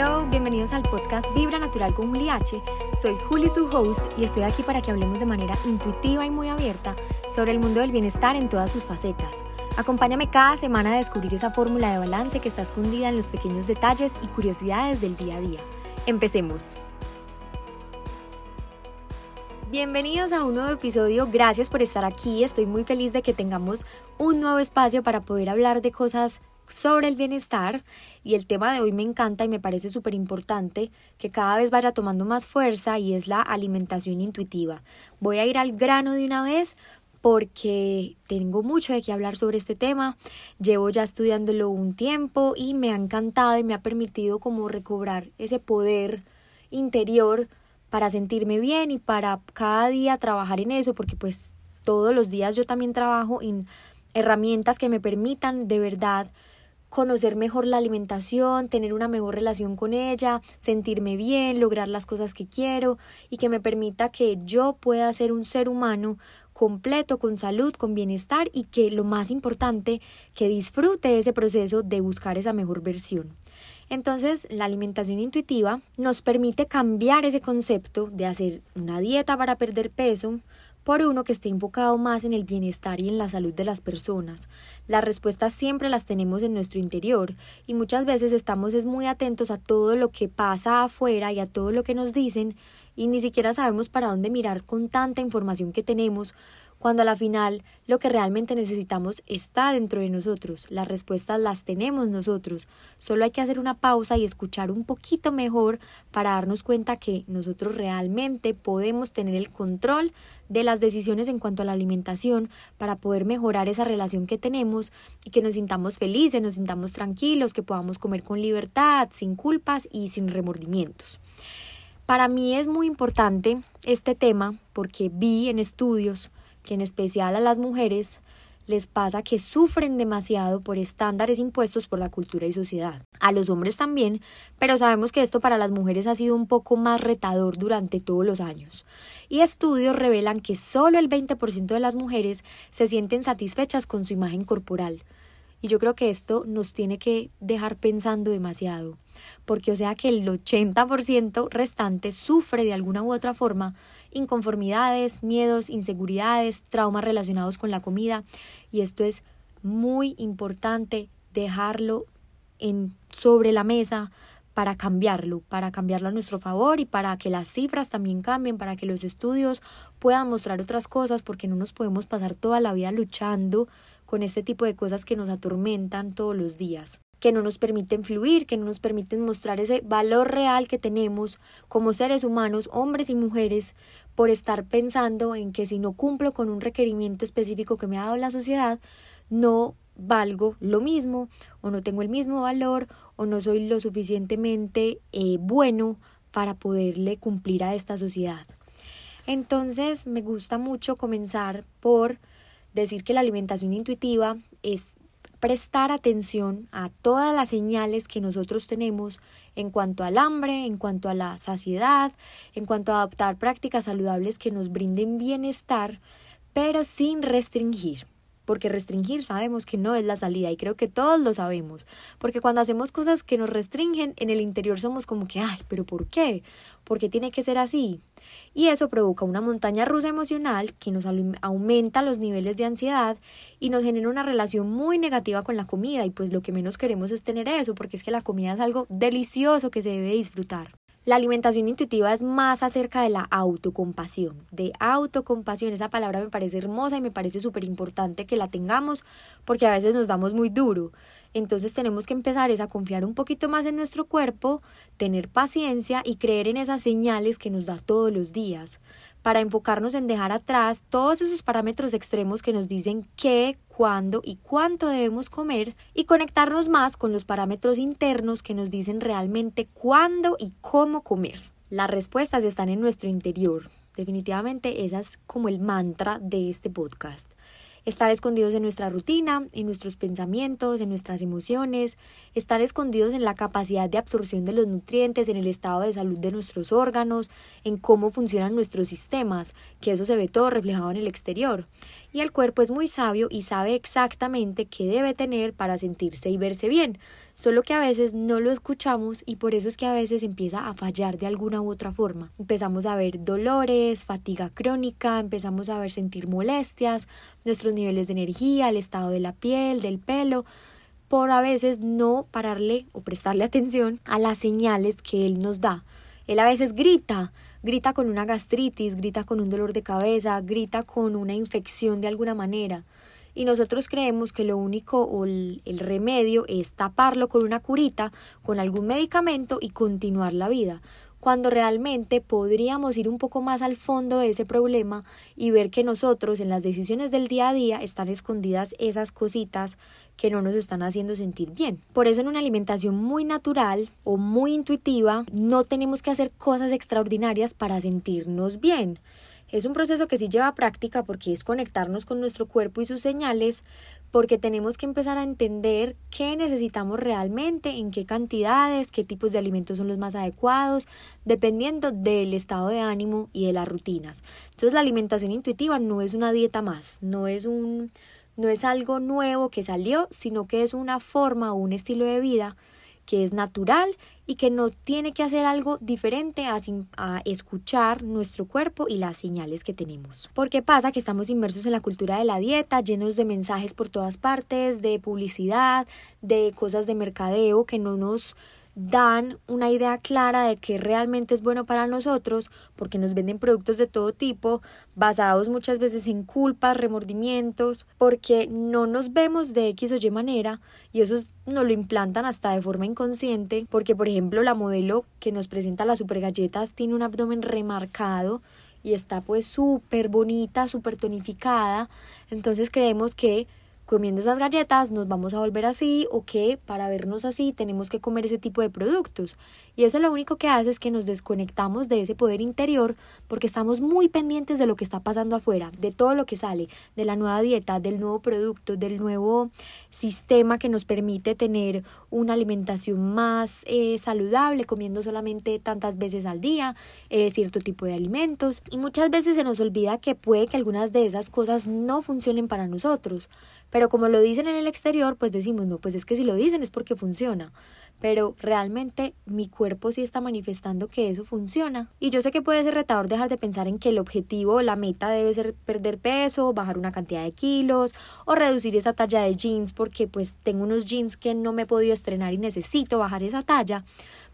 Hello, bienvenidos al podcast Vibra Natural con Juli H. Soy Juli, su host, y estoy aquí para que hablemos de manera intuitiva y muy abierta sobre el mundo del bienestar en todas sus facetas. Acompáñame cada semana a descubrir esa fórmula de balance que está escondida en los pequeños detalles y curiosidades del día a día. Empecemos. Bienvenidos a un nuevo episodio, gracias por estar aquí, estoy muy feliz de que tengamos un nuevo espacio para poder hablar de cosas sobre el bienestar y el tema de hoy me encanta y me parece súper importante que cada vez vaya tomando más fuerza y es la alimentación intuitiva. Voy a ir al grano de una vez porque tengo mucho de qué hablar sobre este tema. Llevo ya estudiándolo un tiempo y me ha encantado y me ha permitido como recobrar ese poder interior para sentirme bien y para cada día trabajar en eso porque pues todos los días yo también trabajo en herramientas que me permitan de verdad conocer mejor la alimentación, tener una mejor relación con ella, sentirme bien, lograr las cosas que quiero y que me permita que yo pueda ser un ser humano completo, con salud, con bienestar y que lo más importante, que disfrute ese proceso de buscar esa mejor versión. Entonces, la alimentación intuitiva nos permite cambiar ese concepto de hacer una dieta para perder peso por uno que esté enfocado más en el bienestar y en la salud de las personas. Las respuestas siempre las tenemos en nuestro interior y muchas veces estamos es muy atentos a todo lo que pasa afuera y a todo lo que nos dicen y ni siquiera sabemos para dónde mirar con tanta información que tenemos cuando a la final lo que realmente necesitamos está dentro de nosotros, las respuestas las tenemos nosotros, solo hay que hacer una pausa y escuchar un poquito mejor para darnos cuenta que nosotros realmente podemos tener el control de las decisiones en cuanto a la alimentación para poder mejorar esa relación que tenemos y que nos sintamos felices, nos sintamos tranquilos, que podamos comer con libertad, sin culpas y sin remordimientos. Para mí es muy importante este tema porque vi en estudios que en especial a las mujeres les pasa que sufren demasiado por estándares impuestos por la cultura y sociedad. A los hombres también, pero sabemos que esto para las mujeres ha sido un poco más retador durante todos los años. Y estudios revelan que solo el 20% de las mujeres se sienten satisfechas con su imagen corporal. Y yo creo que esto nos tiene que dejar pensando demasiado, porque o sea que el 80% restante sufre de alguna u otra forma inconformidades, miedos, inseguridades, traumas relacionados con la comida. Y esto es muy importante dejarlo en sobre la mesa para cambiarlo, para cambiarlo a nuestro favor y para que las cifras también cambien, para que los estudios puedan mostrar otras cosas, porque no nos podemos pasar toda la vida luchando con este tipo de cosas que nos atormentan todos los días que no nos permiten fluir, que no nos permiten mostrar ese valor real que tenemos como seres humanos, hombres y mujeres, por estar pensando en que si no cumplo con un requerimiento específico que me ha dado la sociedad, no valgo lo mismo o no tengo el mismo valor o no soy lo suficientemente eh, bueno para poderle cumplir a esta sociedad. Entonces me gusta mucho comenzar por decir que la alimentación intuitiva es prestar atención a todas las señales que nosotros tenemos en cuanto al hambre, en cuanto a la saciedad, en cuanto a adoptar prácticas saludables que nos brinden bienestar, pero sin restringir porque restringir sabemos que no es la salida y creo que todos lo sabemos, porque cuando hacemos cosas que nos restringen, en el interior somos como que, ay, pero ¿por qué? ¿Por qué tiene que ser así? Y eso provoca una montaña rusa emocional que nos aumenta los niveles de ansiedad y nos genera una relación muy negativa con la comida y pues lo que menos queremos es tener eso, porque es que la comida es algo delicioso que se debe disfrutar. La alimentación intuitiva es más acerca de la autocompasión, de autocompasión. Esa palabra me parece hermosa y me parece súper importante que la tengamos porque a veces nos damos muy duro. Entonces tenemos que empezar a confiar un poquito más en nuestro cuerpo, tener paciencia y creer en esas señales que nos da todos los días para enfocarnos en dejar atrás todos esos parámetros extremos que nos dicen qué, cuándo y cuánto debemos comer y conectarnos más con los parámetros internos que nos dicen realmente cuándo y cómo comer. Las respuestas están en nuestro interior. Definitivamente esa es como el mantra de este podcast estar escondidos en nuestra rutina, en nuestros pensamientos, en nuestras emociones, estar escondidos en la capacidad de absorción de los nutrientes, en el estado de salud de nuestros órganos, en cómo funcionan nuestros sistemas, que eso se ve todo reflejado en el exterior. y el cuerpo es muy sabio y sabe exactamente qué debe tener para sentirse y verse bien, solo que a veces no lo escuchamos y por eso es que a veces empieza a fallar de alguna u otra forma. Empezamos a ver dolores, fatiga crónica, empezamos a ver sentir molestias, nuestros niveles de energía, el estado de la piel, del pelo, por a veces no pararle o prestarle atención a las señales que él nos da. Él a veces grita, grita con una gastritis, grita con un dolor de cabeza, grita con una infección de alguna manera. Y nosotros creemos que lo único o el, remedio es taparlo con una curita, con algún medicamento y continuar la vida cuando realmente podríamos ir un poco más al fondo de ese problema y ver que nosotros en las decisiones del día a día están escondidas esas cositas que no nos están haciendo sentir bien. Por eso en una alimentación muy natural o muy intuitiva no tenemos que hacer cosas extraordinarias para sentirnos bien. Es un proceso que sí lleva práctica porque es conectarnos con nuestro cuerpo y sus señales, porque tenemos que empezar a entender qué necesitamos realmente, en qué cantidades, qué tipos de alimentos son los más adecuados, dependiendo del estado de ánimo y de las rutinas. Entonces la alimentación intuitiva no es una dieta más, no es un no es algo nuevo que salió, sino que es una forma o un estilo de vida que es natural y que no tiene que hacer algo diferente a, a, escuchar nuestro cuerpo y las señales que tenemos. Porque pasa que estamos inmersos en la cultura de la dieta, llenos de mensajes por todas partes, de publicidad, de cosas de mercadeo que no nos dan una idea clara de que realmente es bueno para nosotros porque nos venden productos de todo tipo basados muchas veces en culpas, remordimientos, porque no nos vemos de X o Y manera y eso nos lo implantan hasta de forma inconsciente porque por ejemplo la modelo que nos presenta las super galletas tiene un abdomen remarcado y está pues súper bonita, súper tonificada, entonces creemos que comiendo esas galletas nos vamos a volver así o que para vernos así tenemos que comer ese tipo de productos. Y eso lo único que hace es que nos desconectamos de ese poder interior porque estamos muy pendientes de lo que está pasando afuera, de todo lo que sale, de la nueva dieta, del nuevo producto, del nuevo sistema que nos permite tener una alimentación más eh, saludable, comiendo solamente tantas veces al día, eh, cierto tipo de alimentos. Y muchas veces se nos olvida que puede que algunas de esas cosas no funcionen para nosotros. Pero como lo dicen en el exterior, pues decimos, no, pues es que si lo dicen es porque funciona. Pero realmente mi cuerpo sí está manifestando que eso funciona. Y yo sé que puede ser retador dejar de pensar en que el objetivo la meta debe ser perder peso, bajar una cantidad de kilos o reducir esa talla de jeans porque pues tengo unos jeans que no me he podido estrenar y necesito bajar esa talla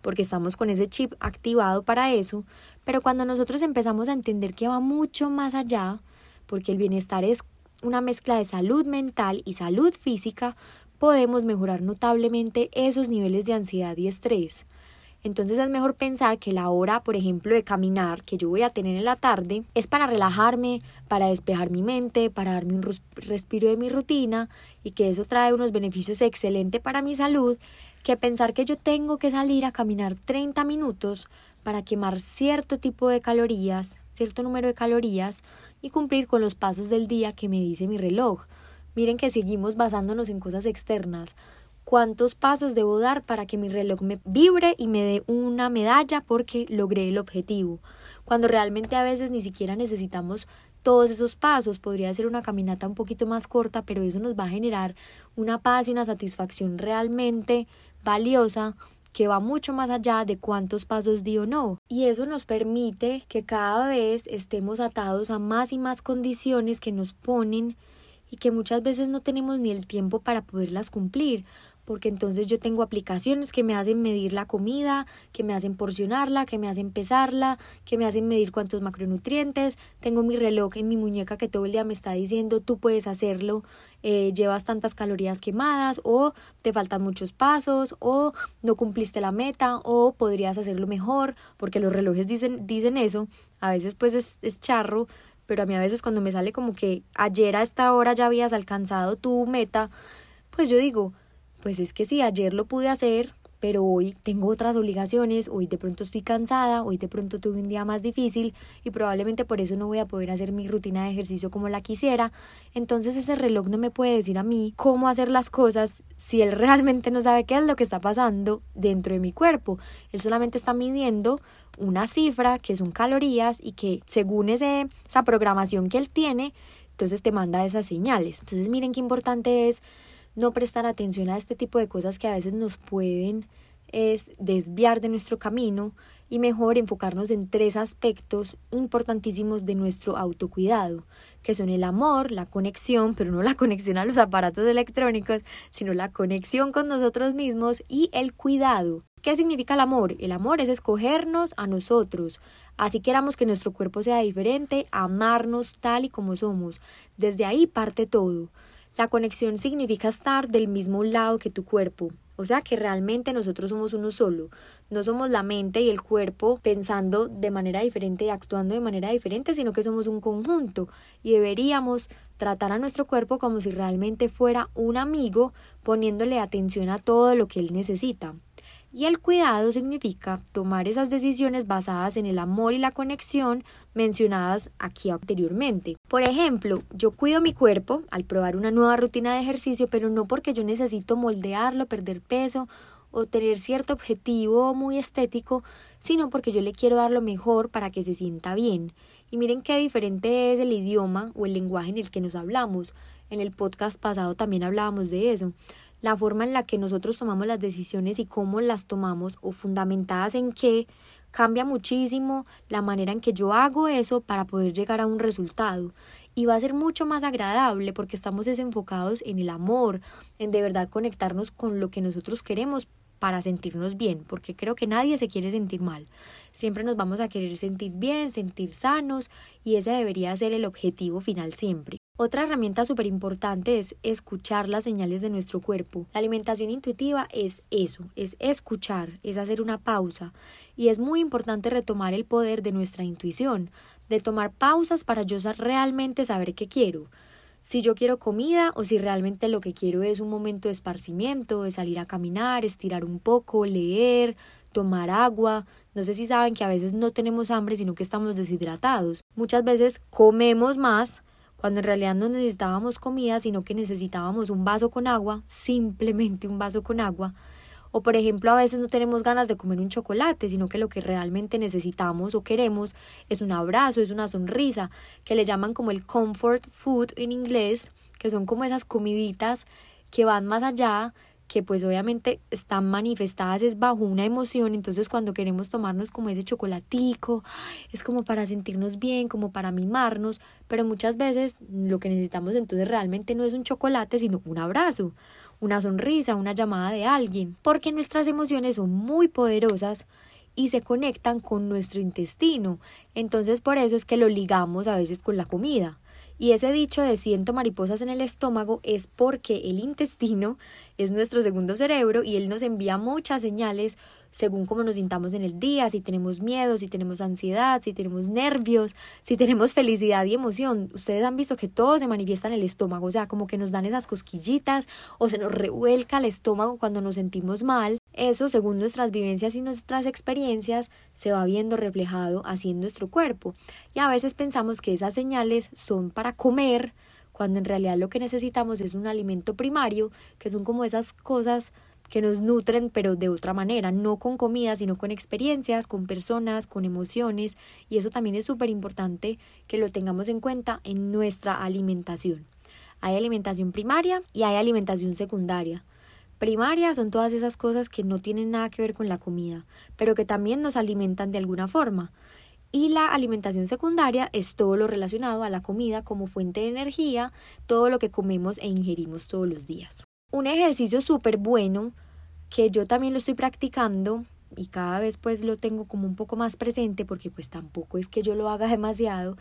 porque estamos con ese chip activado para eso. Pero cuando nosotros empezamos a entender que va mucho más allá, porque el bienestar es una mezcla de salud mental y salud física, podemos mejorar notablemente esos niveles de ansiedad y estrés. Entonces es mejor pensar que la hora, por ejemplo, de caminar que yo voy a tener en la tarde es para relajarme, para despejar mi mente, para darme un respiro de mi rutina y que eso trae unos beneficios excelentes para mi salud, que pensar que yo tengo que salir a caminar 30 minutos para quemar cierto tipo de calorías, cierto número de calorías y cumplir con los pasos del día que me dice mi reloj. Miren que seguimos basándonos en cosas externas. ¿Cuántos pasos debo dar para que mi reloj me vibre y me dé una medalla porque logré el objetivo? Cuando realmente a veces ni siquiera necesitamos todos esos pasos. Podría ser una caminata un poquito más corta, pero eso nos va a generar una paz y una satisfacción realmente valiosa que va mucho más allá de cuántos pasos di o no. Y eso nos permite que cada vez estemos atados a más y más condiciones que nos ponen y que muchas veces no tenemos ni el tiempo para poderlas cumplir porque entonces yo tengo aplicaciones que me hacen medir la comida, que me hacen porcionarla, que me hacen pesarla, que me hacen medir cuántos macronutrientes, tengo mi reloj en mi muñeca que todo el día me está diciendo tú puedes hacerlo, eh, llevas tantas calorías quemadas o te faltan muchos pasos o no cumpliste la meta o podrías hacerlo mejor, porque los relojes dicen, dicen eso, a veces pues es, es charro, pero a mí a veces cuando me sale como que ayer a esta hora ya habías alcanzado tu meta, pues yo digo, pues es que si ayer lo pude hacer, pero hoy tengo otras obligaciones, hoy de pronto estoy cansada, hoy de pronto tuve un día más difícil y probablemente por eso no voy a poder hacer mi rutina de ejercicio como la quisiera. Entonces ese reloj no me puede decir a mí cómo hacer las cosas si él realmente no sabe qué es lo que está pasando dentro de mi cuerpo. Él solamente está midiendo una cifra que son calorías y que según ese, esa programación que él tiene, entonces te manda esas señales. Entonces miren qué importante es no prestar atención a este tipo de cosas que a veces nos pueden es desviar de nuestro camino y mejor enfocarnos en tres aspectos importantísimos de nuestro autocuidado, que son el amor, la conexión, pero no la conexión a los aparatos electrónicos, sino la conexión con nosotros mismos y el cuidado. ¿Qué significa el amor? El amor es escogernos a nosotros, así queramos que nuestro cuerpo sea diferente, amarnos tal y como somos. Desde ahí parte todo. La conexión significa estar del mismo lado que tu cuerpo, o sea que realmente nosotros somos uno solo. No somos la mente y el cuerpo pensando de manera diferente y actuando de manera diferente, sino que somos un conjunto y deberíamos tratar a nuestro cuerpo como si realmente fuera un amigo, poniéndole atención a todo lo que él necesita. Y el cuidado significa tomar esas decisiones basadas en el amor y la conexión mencionadas aquí anteriormente. Por ejemplo, yo cuido mi cuerpo al probar una nueva rutina de ejercicio, pero no porque yo necesito moldearlo, perder peso o tener cierto objetivo muy estético, sino porque yo le quiero dar lo mejor para que se sienta bien. Y miren qué diferente es el idioma o el lenguaje en el que nos hablamos. En el podcast pasado también hablábamos de eso la forma en la que nosotros tomamos las decisiones y cómo las tomamos o fundamentadas en qué cambia muchísimo la manera en que yo hago eso para poder llegar a un resultado. Y va a ser mucho más agradable porque estamos desenfocados en el amor, en de verdad conectarnos con lo que nosotros queremos para sentirnos bien, porque creo que nadie se quiere sentir mal. Siempre nos vamos a querer sentir bien, sentir sanos y ese debería ser el objetivo final siempre. Otra herramienta súper importante es escuchar las señales de nuestro cuerpo. La alimentación intuitiva es eso, es escuchar, es hacer una pausa. Y es muy importante retomar el poder de nuestra intuición, de tomar pausas para yo realmente saber qué quiero. Si yo quiero comida o si realmente lo que quiero es un momento de esparcimiento, de salir a caminar, estirar un poco, leer, tomar agua. No sé si saben que a veces no tenemos hambre, sino que estamos deshidratados. Muchas veces comemos más cuando en realidad no necesitábamos comida, sino que necesitábamos un vaso con agua, simplemente un vaso con agua. O por ejemplo, a veces no tenemos ganas de comer un chocolate, sino que lo que realmente necesitamos o queremos es un abrazo, es una sonrisa, que le llaman como el comfort food en inglés, que son como esas comiditas que van más allá que pues obviamente están manifestadas es bajo una emoción, entonces cuando queremos tomarnos como ese chocolatico, es como para sentirnos bien, como para mimarnos, pero muchas veces lo que necesitamos entonces realmente no es un chocolate, sino un abrazo, una sonrisa, una llamada de alguien, porque nuestras emociones son muy poderosas y se conectan con nuestro intestino, entonces por eso es que lo ligamos a veces con la comida. Y ese dicho de siento mariposas en el estómago es porque el intestino es nuestro segundo cerebro y él nos envía muchas señales según cómo nos sintamos en el día, si tenemos miedo, si tenemos ansiedad, si tenemos nervios, si tenemos felicidad y emoción. Ustedes han visto que todo se manifiesta en el estómago, o sea, como que nos dan esas cosquillitas o se nos revuelca el estómago cuando nos sentimos mal. Eso, según nuestras vivencias y nuestras experiencias, se va viendo reflejado así en nuestro cuerpo. Y a veces pensamos que esas señales son para comer, cuando en realidad lo que necesitamos es un alimento primario, que son como esas cosas que nos nutren, pero de otra manera, no con comida, sino con experiencias, con personas, con emociones, y eso también es súper importante que lo tengamos en cuenta en nuestra alimentación. Hay alimentación primaria y hay alimentación secundaria. Primaria son todas esas cosas que no tienen nada que ver con la comida, pero que también nos alimentan de alguna forma. Y la alimentación secundaria es todo lo relacionado a la comida como fuente de energía, todo lo que comemos e ingerimos todos los días. Un ejercicio súper bueno que yo también lo estoy practicando y cada vez pues lo tengo como un poco más presente porque pues tampoco es que yo lo haga demasiado,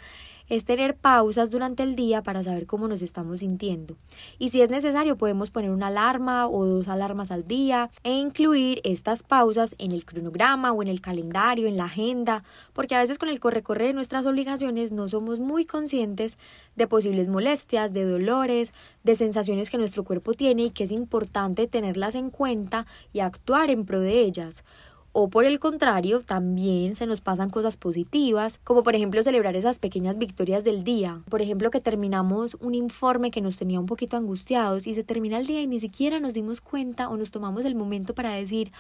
es tener pausas durante el día para saber cómo nos estamos sintiendo. Y si es necesario podemos poner una alarma o dos alarmas al día e incluir estas pausas en el cronograma o en el calendario, en la agenda, porque a veces con el corre-corre de nuestras obligaciones no somos muy conscientes de posibles molestias, de dolores, de sensaciones que nuestro cuerpo tiene y que es importante tenerlas en cuenta y actuar en pro de ellas. O por el contrario, también se nos pasan cosas positivas, como por ejemplo celebrar esas pequeñas victorias del día. Por ejemplo, que terminamos un informe que nos tenía un poquito angustiados y se termina el día y ni siquiera nos dimos cuenta o nos tomamos el momento para decir,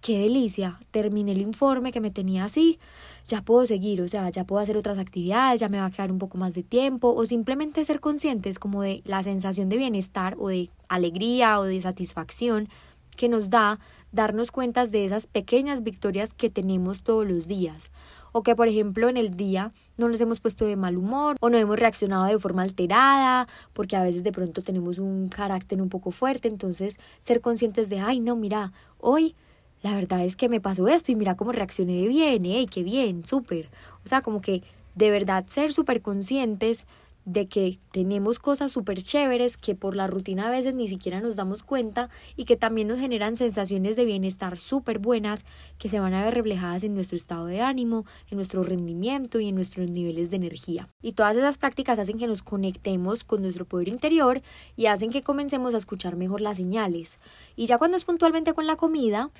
qué delicia, terminé el informe que me tenía así, ya puedo seguir, o sea, ya puedo hacer otras actividades, ya me va a quedar un poco más de tiempo, o simplemente ser conscientes como de la sensación de bienestar o de alegría o de satisfacción que nos da darnos cuenta de esas pequeñas victorias que tenemos todos los días. O que, por ejemplo, en el día no nos hemos puesto de mal humor o no hemos reaccionado de forma alterada, porque a veces de pronto tenemos un carácter un poco fuerte. Entonces, ser conscientes de, ay, no, mira, hoy la verdad es que me pasó esto y mira cómo reaccioné de bien, ¡eh! ¡Qué bien! ¡Súper! O sea, como que de verdad ser súper conscientes de que tenemos cosas súper chéveres que por la rutina a veces ni siquiera nos damos cuenta y que también nos generan sensaciones de bienestar súper buenas que se van a ver reflejadas en nuestro estado de ánimo, en nuestro rendimiento y en nuestros niveles de energía. Y todas esas prácticas hacen que nos conectemos con nuestro poder interior y hacen que comencemos a escuchar mejor las señales. Y ya cuando es puntualmente con la comida,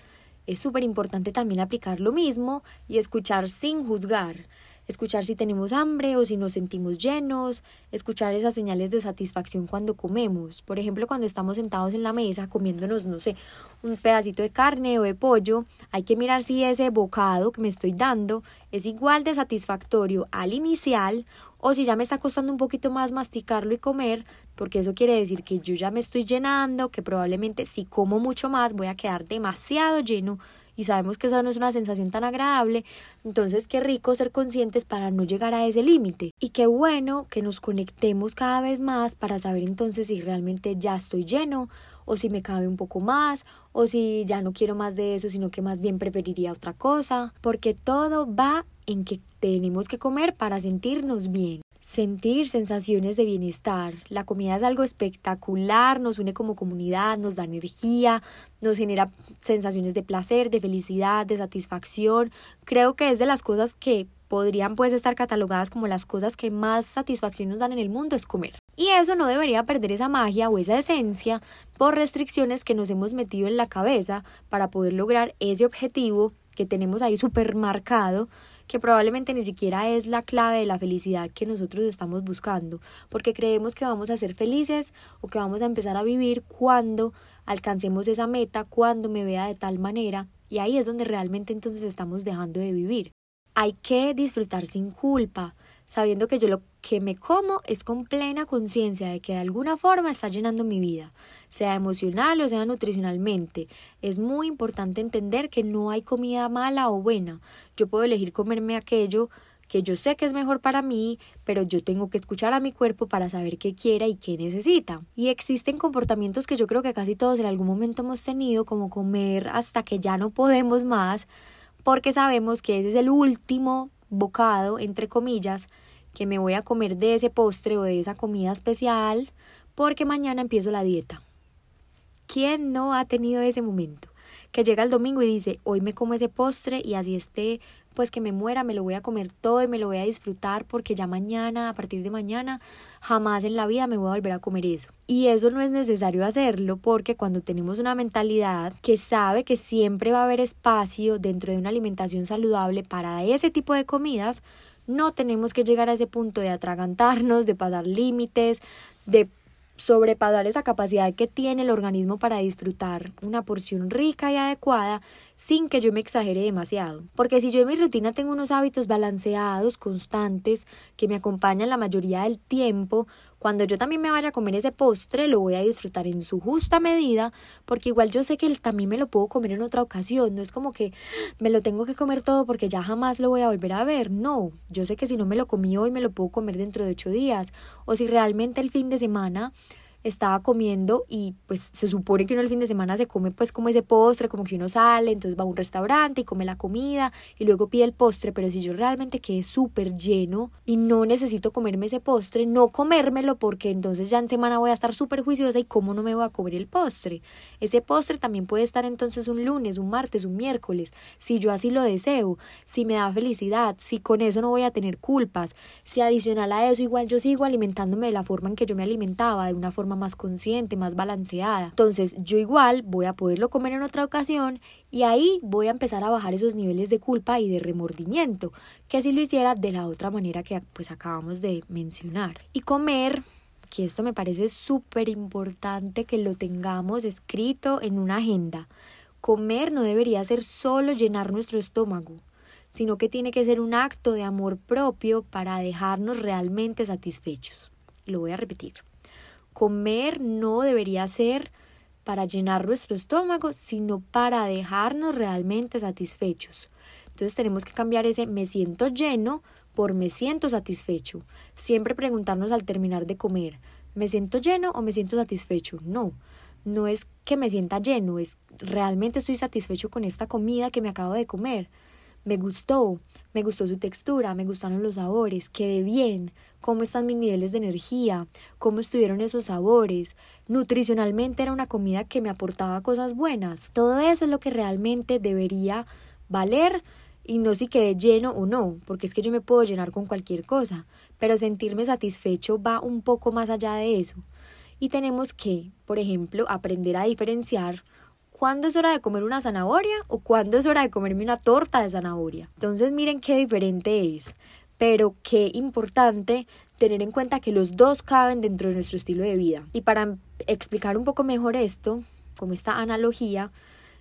es súper importante también aplicar lo mismo y escuchar sin juzgar. Escuchar si tenemos hambre o si nos sentimos llenos, escuchar esas señales de satisfacción cuando comemos. Por ejemplo, cuando estamos sentados en la mesa comiéndonos, no sé, un pedacito de carne o de pollo, hay que mirar si ese bocado que me estoy dando es igual de satisfactorio al inicial o si ya me está costando un poquito más masticarlo y comer, porque eso quiere decir que yo ya me estoy llenando, que probablemente si como mucho más voy a quedar demasiado lleno y sabemos que esa no es una sensación tan agradable, entonces qué rico ser conscientes para no llegar a ese límite. Y qué bueno que nos conectemos cada vez más para saber entonces si realmente ya estoy lleno o si me cabe un poco más o si ya no quiero más de eso, sino que más bien preferiría otra cosa, porque todo va en que tenemos que comer para sentirnos bien sentir sensaciones de bienestar. La comida es algo espectacular, nos une como comunidad, nos da energía, nos genera sensaciones de placer, de felicidad, de satisfacción. Creo que es de las cosas que podrían pues estar catalogadas como las cosas que más satisfacción nos dan en el mundo es comer. Y eso no debería perder esa magia o esa esencia por restricciones que nos hemos metido en la cabeza para poder lograr ese objetivo que tenemos ahí súper marcado que probablemente ni siquiera es la clave de la felicidad que nosotros estamos buscando, porque creemos que vamos a ser felices o que vamos a empezar a vivir cuando alcancemos esa meta, cuando me vea de tal manera, y ahí es donde realmente entonces estamos dejando de vivir. Hay que disfrutar sin culpa, sabiendo que yo lo que me como es con plena conciencia de que de alguna forma está llenando mi vida, sea emocional o sea nutricionalmente. Es muy importante entender que no hay comida mala o buena. Yo puedo elegir comerme aquello que yo sé que es mejor para mí, pero yo tengo que escuchar a mi cuerpo para saber qué quiera y qué necesita. Y existen comportamientos que yo creo que casi todos en algún momento hemos tenido, como comer hasta que ya no podemos más, porque sabemos que ese es el último bocado, entre comillas, que me voy a comer de ese postre o de esa comida especial, porque mañana empiezo la dieta. ¿Quién no ha tenido ese momento? Que llega el domingo y dice, hoy me como ese postre y así esté, pues que me muera, me lo voy a comer todo y me lo voy a disfrutar porque ya mañana, a partir de mañana, jamás en la vida me voy a volver a comer eso. Y eso no es necesario hacerlo porque cuando tenemos una mentalidad que sabe que siempre va a haber espacio dentro de una alimentación saludable para ese tipo de comidas, no tenemos que llegar a ese punto de atragantarnos, de pasar límites, de sobrepasar esa capacidad que tiene el organismo para disfrutar una porción rica y adecuada sin que yo me exagere demasiado. Porque si yo en mi rutina tengo unos hábitos balanceados, constantes, que me acompañan la mayoría del tiempo, cuando yo también me vaya a comer ese postre, lo voy a disfrutar en su justa medida, porque igual yo sé que también me lo puedo comer en otra ocasión. No es como que me lo tengo que comer todo porque ya jamás lo voy a volver a ver. No, yo sé que si no me lo comí hoy, me lo puedo comer dentro de ocho días. O si realmente el fin de semana estaba comiendo y pues se supone que uno el fin de semana se come pues como ese postre, como que uno sale, entonces va a un restaurante y come la comida y luego pide el postre, pero si yo realmente quedé súper lleno y no necesito comerme ese postre, no comérmelo porque entonces ya en semana voy a estar súper juiciosa y cómo no me voy a comer el postre. Ese postre también puede estar entonces un lunes, un martes, un miércoles, si yo así lo deseo, si me da felicidad, si con eso no voy a tener culpas, si adicional a eso igual yo sigo alimentándome de la forma en que yo me alimentaba, de una forma más consciente, más balanceada. Entonces yo igual voy a poderlo comer en otra ocasión y ahí voy a empezar a bajar esos niveles de culpa y de remordimiento, que si lo hiciera de la otra manera que pues acabamos de mencionar. Y comer que esto me parece súper importante que lo tengamos escrito en una agenda. comer no debería ser solo llenar nuestro estómago, sino que tiene que ser un acto de amor propio para dejarnos realmente satisfechos. Lo voy a repetir. Comer no debería ser para llenar nuestro estómago, sino para dejarnos realmente satisfechos. Entonces tenemos que cambiar ese me siento lleno por me siento satisfecho. Siempre preguntarnos al terminar de comer, ¿me siento lleno o me siento satisfecho? No, no es que me sienta lleno, es realmente estoy satisfecho con esta comida que me acabo de comer. Me gustó, me gustó su textura, me gustaron los sabores, quedé bien, cómo están mis niveles de energía, cómo estuvieron esos sabores. Nutricionalmente era una comida que me aportaba cosas buenas. Todo eso es lo que realmente debería valer y no si quedé lleno o no, porque es que yo me puedo llenar con cualquier cosa, pero sentirme satisfecho va un poco más allá de eso. Y tenemos que, por ejemplo, aprender a diferenciar cuándo es hora de comer una zanahoria o cuándo es hora de comerme una torta de zanahoria. Entonces miren qué diferente es, pero qué importante tener en cuenta que los dos caben dentro de nuestro estilo de vida. Y para explicar un poco mejor esto, como esta analogía,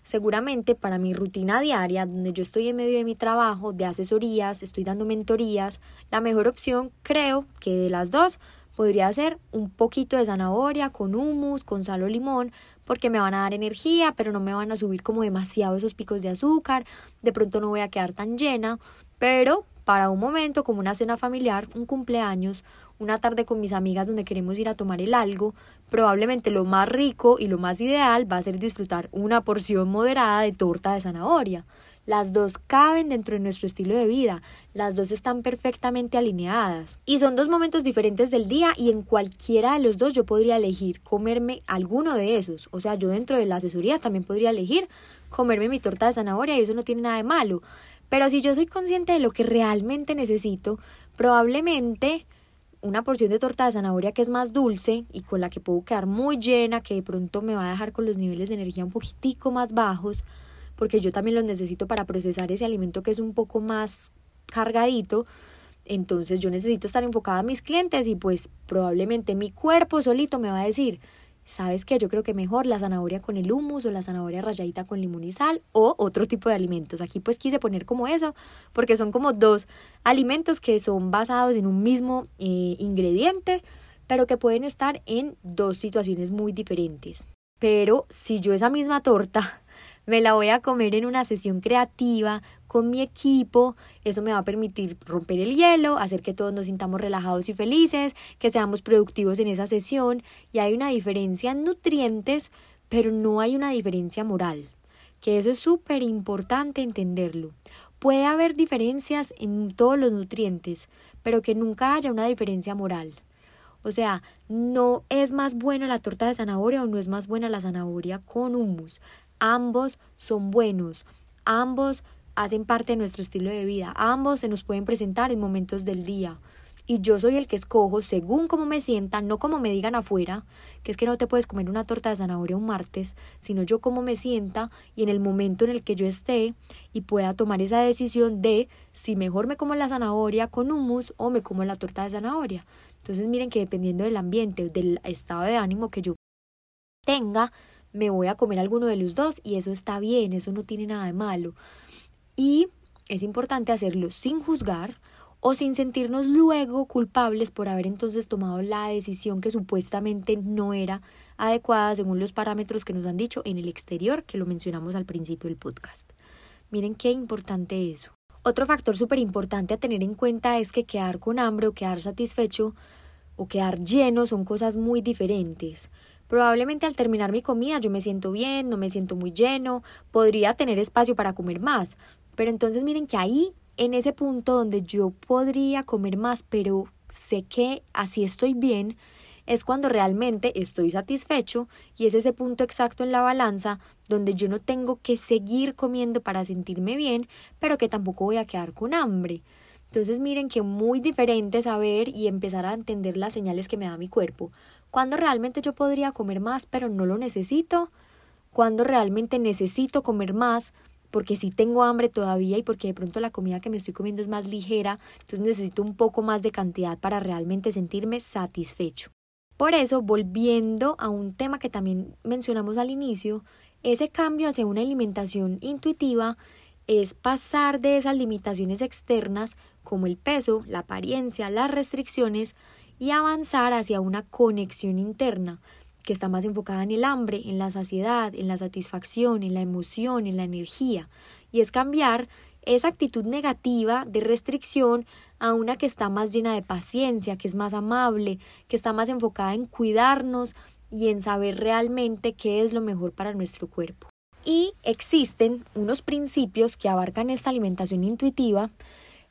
seguramente para mi rutina diaria, donde yo estoy en medio de mi trabajo, de asesorías, estoy dando mentorías, la mejor opción creo que de las dos podría ser un poquito de zanahoria con hummus, con sal o limón, porque me van a dar energía, pero no me van a subir como demasiado esos picos de azúcar, de pronto no voy a quedar tan llena, pero para un momento como una cena familiar, un cumpleaños, una tarde con mis amigas donde queremos ir a tomar el algo, probablemente lo más rico y lo más ideal va a ser disfrutar una porción moderada de torta de zanahoria. Las dos caben dentro de nuestro estilo de vida, las dos están perfectamente alineadas. Y son dos momentos diferentes del día y en cualquiera de los dos yo podría elegir comerme alguno de esos. O sea, yo dentro de la asesoría también podría elegir comerme mi torta de zanahoria y eso no tiene nada de malo. Pero si yo soy consciente de lo que realmente necesito, probablemente una porción de torta de zanahoria que es más dulce y con la que puedo quedar muy llena, que de pronto me va a dejar con los niveles de energía un poquitico más bajos, porque yo también los necesito para procesar ese alimento que es un poco más cargadito. Entonces yo necesito estar enfocada a mis clientes y pues probablemente mi cuerpo solito me va a decir, ¿sabes qué? Yo creo que mejor la zanahoria con el hummus o la zanahoria rayadita con limón y sal o otro tipo de alimentos. Aquí pues quise poner como eso porque son como dos alimentos que son basados en un mismo eh, ingrediente pero que pueden estar en dos situaciones muy diferentes. Pero si yo esa misma torta me la voy a comer en una sesión creativa con mi equipo. Eso me va a permitir romper el hielo, hacer que todos nos sintamos relajados y felices, que seamos productivos en esa sesión. Y hay una diferencia en nutrientes, pero no hay una diferencia moral. Que eso es súper importante entenderlo. Puede haber diferencias en todos los nutrientes, pero que nunca haya una diferencia moral. O sea, no es más buena la torta de zanahoria o no es más buena la zanahoria con hummus. Ambos son buenos, ambos hacen parte de nuestro estilo de vida, ambos se nos pueden presentar en momentos del día. Y yo soy el que escojo según cómo me sienta, no como me digan afuera, que es que no te puedes comer una torta de zanahoria un martes, sino yo cómo me sienta y en el momento en el que yo esté y pueda tomar esa decisión de si mejor me como la zanahoria con hummus o me como la torta de zanahoria. Entonces miren que dependiendo del ambiente, del estado de ánimo que yo tenga, me voy a comer alguno de los dos y eso está bien, eso no tiene nada de malo. Y es importante hacerlo sin juzgar o sin sentirnos luego culpables por haber entonces tomado la decisión que supuestamente no era adecuada según los parámetros que nos han dicho en el exterior, que lo mencionamos al principio del podcast. Miren qué importante eso. Otro factor súper importante a tener en cuenta es que quedar con hambre o quedar satisfecho o quedar lleno son cosas muy diferentes. Probablemente al terminar mi comida yo me siento bien, no me siento muy lleno, podría tener espacio para comer más. Pero entonces miren que ahí, en ese punto donde yo podría comer más, pero sé que así estoy bien, es cuando realmente estoy satisfecho y es ese punto exacto en la balanza donde yo no tengo que seguir comiendo para sentirme bien, pero que tampoco voy a quedar con hambre. Entonces miren que muy diferente saber y empezar a entender las señales que me da mi cuerpo. Cuando realmente yo podría comer más, pero no lo necesito. Cuando realmente necesito comer más, porque sí tengo hambre todavía y porque de pronto la comida que me estoy comiendo es más ligera, entonces necesito un poco más de cantidad para realmente sentirme satisfecho. Por eso, volviendo a un tema que también mencionamos al inicio, Ese cambio hacia una alimentación intuitiva es pasar de esas limitaciones externas como el peso, la apariencia, las restricciones y avanzar hacia una conexión interna que está más enfocada en el hambre, en la saciedad, en la satisfacción, en la emoción, en la energía. Y es cambiar esa actitud negativa de restricción a una que está más llena de paciencia, que es más amable, que está más enfocada en cuidarnos y en saber realmente qué es lo mejor para nuestro cuerpo. Y existen unos principios que abarcan esta alimentación intuitiva,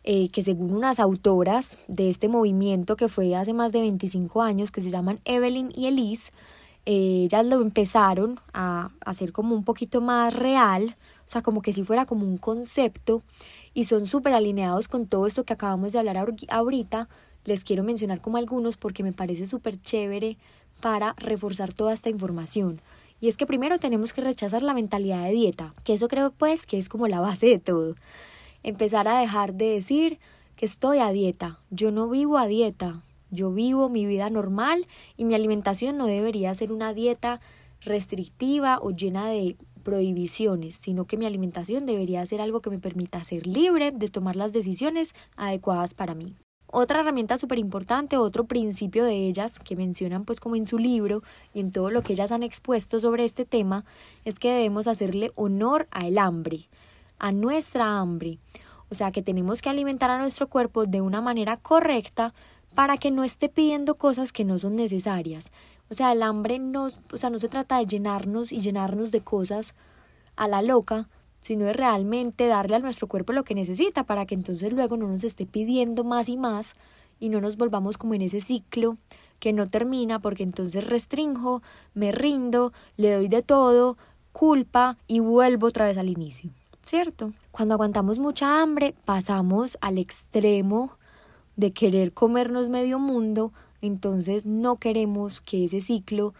eh, que según unas autoras de este movimiento que fue hace más de 25 años, que se llaman Evelyn y Elise, eh, ellas lo empezaron a hacer como un poquito más real, o sea, como que si fuera como un concepto, y son súper alineados con todo esto que acabamos de hablar ahorita. Les quiero mencionar como algunos porque me parece súper chévere para reforzar toda esta información. Y es que primero tenemos que rechazar la mentalidad de dieta, que eso creo pues que es como la base de todo. Empezar a dejar de decir que estoy a dieta, yo no vivo a dieta, yo vivo mi vida normal y mi alimentación no debería ser una dieta restrictiva o llena de prohibiciones, sino que mi alimentación debería ser algo que me permita ser libre de tomar las decisiones adecuadas para mí. Otra herramienta súper importante, otro principio de ellas que mencionan pues como en su libro y en todo lo que ellas han expuesto sobre este tema, es que debemos hacerle honor al hambre, a nuestra hambre. O sea que tenemos que alimentar a nuestro cuerpo de una manera correcta para que no esté pidiendo cosas que no son necesarias. O sea, el hambre no, o sea, no se trata de llenarnos y llenarnos de cosas a la loca, sino de realmente darle a nuestro cuerpo lo que necesita para que entonces luego no nos esté pidiendo más y más y no nos volvamos como en ese ciclo que no termina porque entonces restringo, me rindo, le doy de todo, culpa y vuelvo otra vez al inicio, ¿cierto? Cuando aguantamos mucha hambre pasamos al extremo de querer comernos medio mundo, entonces no queremos que ese ciclo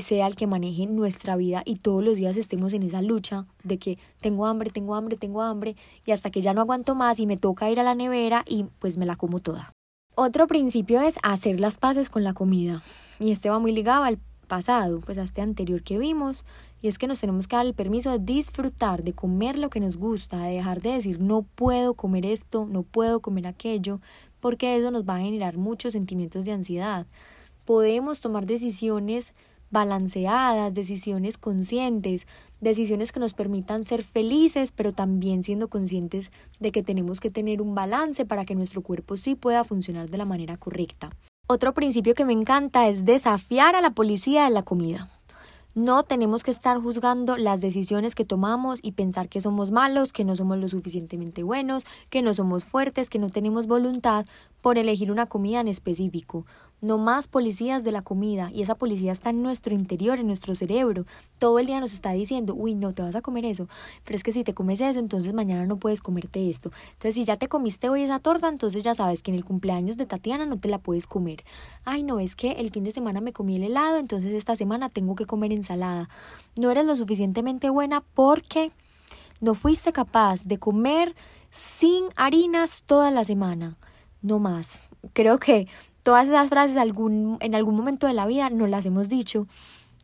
sea el que maneje nuestra vida y todos los días estemos en esa lucha de que tengo hambre, tengo hambre, tengo hambre y hasta que ya no aguanto más y me toca ir a la nevera y pues me la como toda. Otro principio es hacer las paces con la comida y este va muy ligado al pasado, pues a este anterior que vimos y es que nos tenemos que dar el permiso de disfrutar, de comer lo que nos gusta, de dejar de decir no puedo comer esto, no puedo comer aquello, porque eso nos va a generar muchos sentimientos de ansiedad. Podemos tomar decisiones balanceadas, decisiones conscientes, decisiones que nos permitan ser felices, pero también siendo conscientes de que tenemos que tener un balance para que nuestro cuerpo sí pueda funcionar de la manera correcta. Otro principio que me encanta es desafiar a la policía de la comida. No tenemos que estar juzgando las decisiones que tomamos y pensar que somos malos, que no somos lo suficientemente buenos, que no somos fuertes, que no tenemos voluntad por elegir una comida en específico no más policías de la comida y esa policía está en nuestro interior, en nuestro cerebro. Todo el día nos está diciendo, uy, no te vas a comer eso, pero es que si te comes eso, entonces mañana no puedes comerte esto. Entonces, si ya te comiste hoy esa torta, entonces ya sabes que en el cumpleaños de Tatiana no te la puedes comer. Ay, no, es que el fin de semana me comí el helado, entonces esta semana tengo que comer ensalada. No eres lo suficientemente buena porque no fuiste capaz de comer sin harinas toda la semana. No más. Creo que Todas esas frases en algún momento de la vida nos las hemos dicho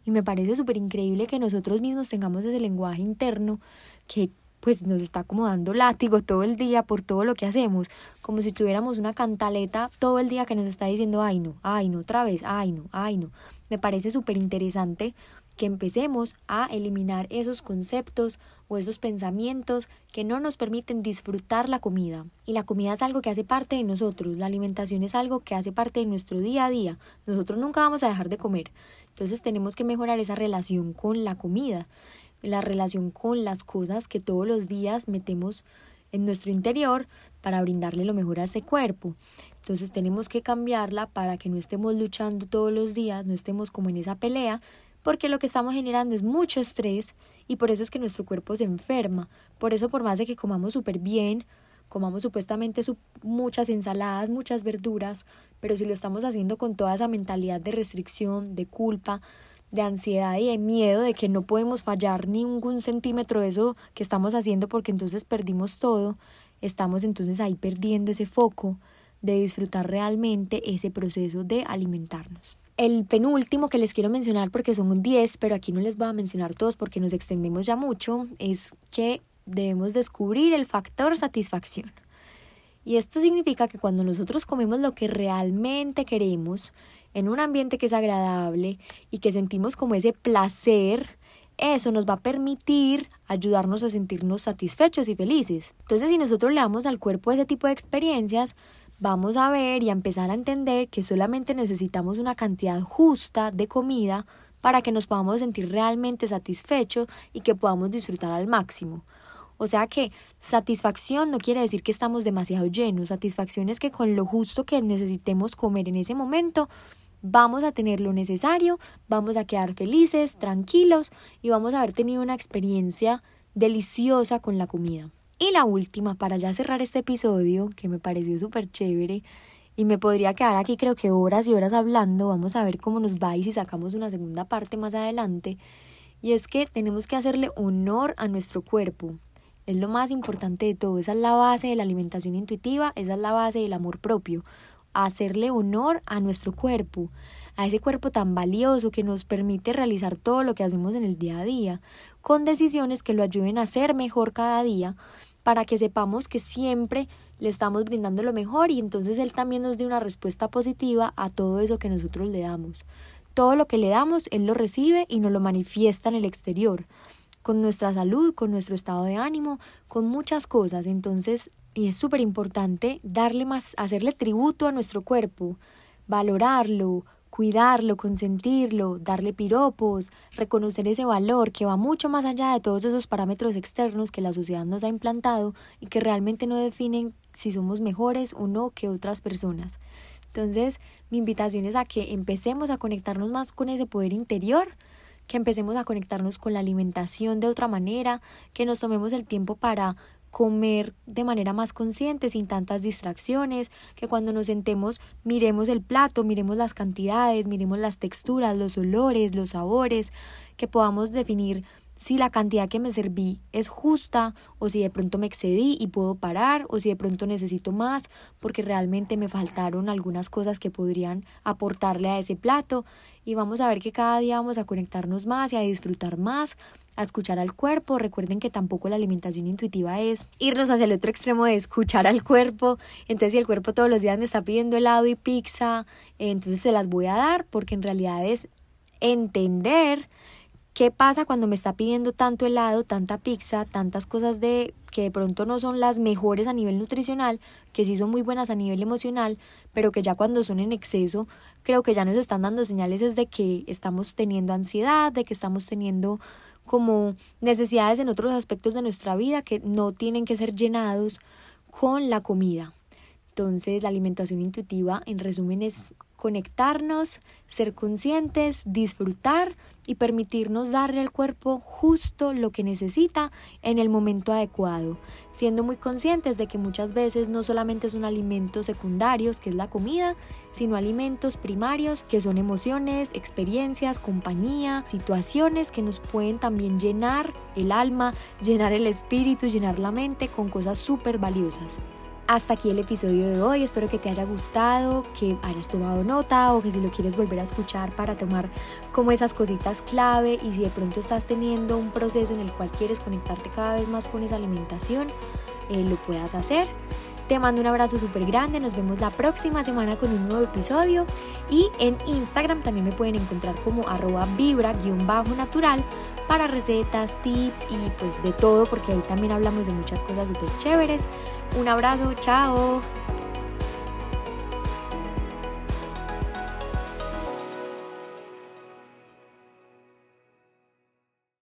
y me parece súper increíble que nosotros mismos tengamos ese lenguaje interno que pues nos está como dando látigo todo el día por todo lo que hacemos, como si tuviéramos una cantaleta todo el día que nos está diciendo, ay no, ay no, otra vez, ay no, ay no. Me parece súper interesante que empecemos a eliminar esos conceptos o esos pensamientos que no nos permiten disfrutar la comida. Y la comida es algo que hace parte de nosotros, la alimentación es algo que hace parte de nuestro día a día. Nosotros nunca vamos a dejar de comer. Entonces tenemos que mejorar esa relación con la comida, la relación con las cosas que todos los días metemos en nuestro interior para brindarle lo mejor a ese cuerpo. Entonces tenemos que cambiarla para que no estemos luchando todos los días, no estemos como en esa pelea, porque lo que estamos generando es mucho estrés y por eso es que nuestro cuerpo se enferma. Por eso por más de que comamos súper bien, comamos supuestamente muchas ensaladas, muchas verduras, pero si lo estamos haciendo con toda esa mentalidad de restricción, de culpa, de ansiedad y de miedo de que no podemos fallar ningún centímetro de eso que estamos haciendo porque entonces perdimos todo, estamos entonces ahí perdiendo ese foco de disfrutar realmente ese proceso de alimentarnos. El penúltimo que les quiero mencionar, porque son 10, pero aquí no les voy a mencionar todos porque nos extendemos ya mucho, es que debemos descubrir el factor satisfacción. Y esto significa que cuando nosotros comemos lo que realmente queremos, en un ambiente que es agradable y que sentimos como ese placer, eso nos va a permitir ayudarnos a sentirnos satisfechos y felices. Entonces, si nosotros le damos al cuerpo ese tipo de experiencias, vamos a ver y a empezar a entender que solamente necesitamos una cantidad justa de comida para que nos podamos sentir realmente satisfechos y que podamos disfrutar al máximo. O sea que satisfacción no quiere decir que estamos demasiado llenos, satisfacción es que con lo justo que necesitemos comer en ese momento, vamos a tener lo necesario, vamos a quedar felices, tranquilos y vamos a haber tenido una experiencia deliciosa con la comida. Y la última, para ya cerrar este episodio, que me pareció súper chévere, y me podría quedar aquí creo que horas y horas hablando, vamos a ver cómo nos va y si sacamos una segunda parte más adelante, y es que tenemos que hacerle honor a nuestro cuerpo. Es lo más importante de todo, esa es la base de la alimentación intuitiva, esa es la base del amor propio, hacerle honor a nuestro cuerpo, a ese cuerpo tan valioso que nos permite realizar todo lo que hacemos en el día a día, con decisiones que lo ayuden a ser mejor cada día, para que sepamos que siempre le estamos brindando lo mejor y entonces Él también nos dé una respuesta positiva a todo eso que nosotros le damos. Todo lo que le damos, Él lo recibe y nos lo manifiesta en el exterior, con nuestra salud, con nuestro estado de ánimo, con muchas cosas. Entonces, y es súper importante darle más, hacerle tributo a nuestro cuerpo, valorarlo, cuidarlo, consentirlo, darle piropos, reconocer ese valor que va mucho más allá de todos esos parámetros externos que la sociedad nos ha implantado y que realmente no definen si somos mejores o no que otras personas. Entonces, mi invitación es a que empecemos a conectarnos más con ese poder interior, que empecemos a conectarnos con la alimentación de otra manera, que nos tomemos el tiempo para comer de manera más consciente, sin tantas distracciones, que cuando nos sentemos miremos el plato, miremos las cantidades, miremos las texturas, los olores, los sabores, que podamos definir si la cantidad que me serví es justa o si de pronto me excedí y puedo parar o si de pronto necesito más porque realmente me faltaron algunas cosas que podrían aportarle a ese plato. Y vamos a ver que cada día vamos a conectarnos más y a disfrutar más a escuchar al cuerpo. Recuerden que tampoco la alimentación intuitiva es irnos hacia el otro extremo de escuchar al cuerpo. Entonces, si el cuerpo todos los días me está pidiendo helado y pizza, entonces se las voy a dar porque en realidad es entender qué pasa cuando me está pidiendo tanto helado, tanta pizza, tantas cosas de que de pronto no son las mejores a nivel nutricional, que sí son muy buenas a nivel emocional, pero que ya cuando son en exceso, creo que ya nos están dando señales es de que estamos teniendo ansiedad, de que estamos teniendo como necesidades en otros aspectos de nuestra vida que no tienen que ser llenados con la comida. Entonces la alimentación intuitiva en resumen es conectarnos, ser conscientes, disfrutar y permitirnos darle al cuerpo justo lo que necesita en el momento adecuado, siendo muy conscientes de que muchas veces no solamente son alimentos secundarios, que es la comida, sino alimentos primarios, que son emociones, experiencias, compañía, situaciones que nos pueden también llenar el alma, llenar el espíritu, llenar la mente con cosas súper valiosas. Hasta aquí el episodio de hoy, espero que te haya gustado, que hayas tomado nota o que si lo quieres volver a escuchar para tomar como esas cositas clave y si de pronto estás teniendo un proceso en el cual quieres conectarte cada vez más con esa alimentación, eh, lo puedas hacer. Te mando un abrazo súper grande, nos vemos la próxima semana con un nuevo episodio y en Instagram también me pueden encontrar como arroba vibra-natural para recetas, tips y pues de todo porque ahí también hablamos de muchas cosas súper chéveres. Un abrazo, chao.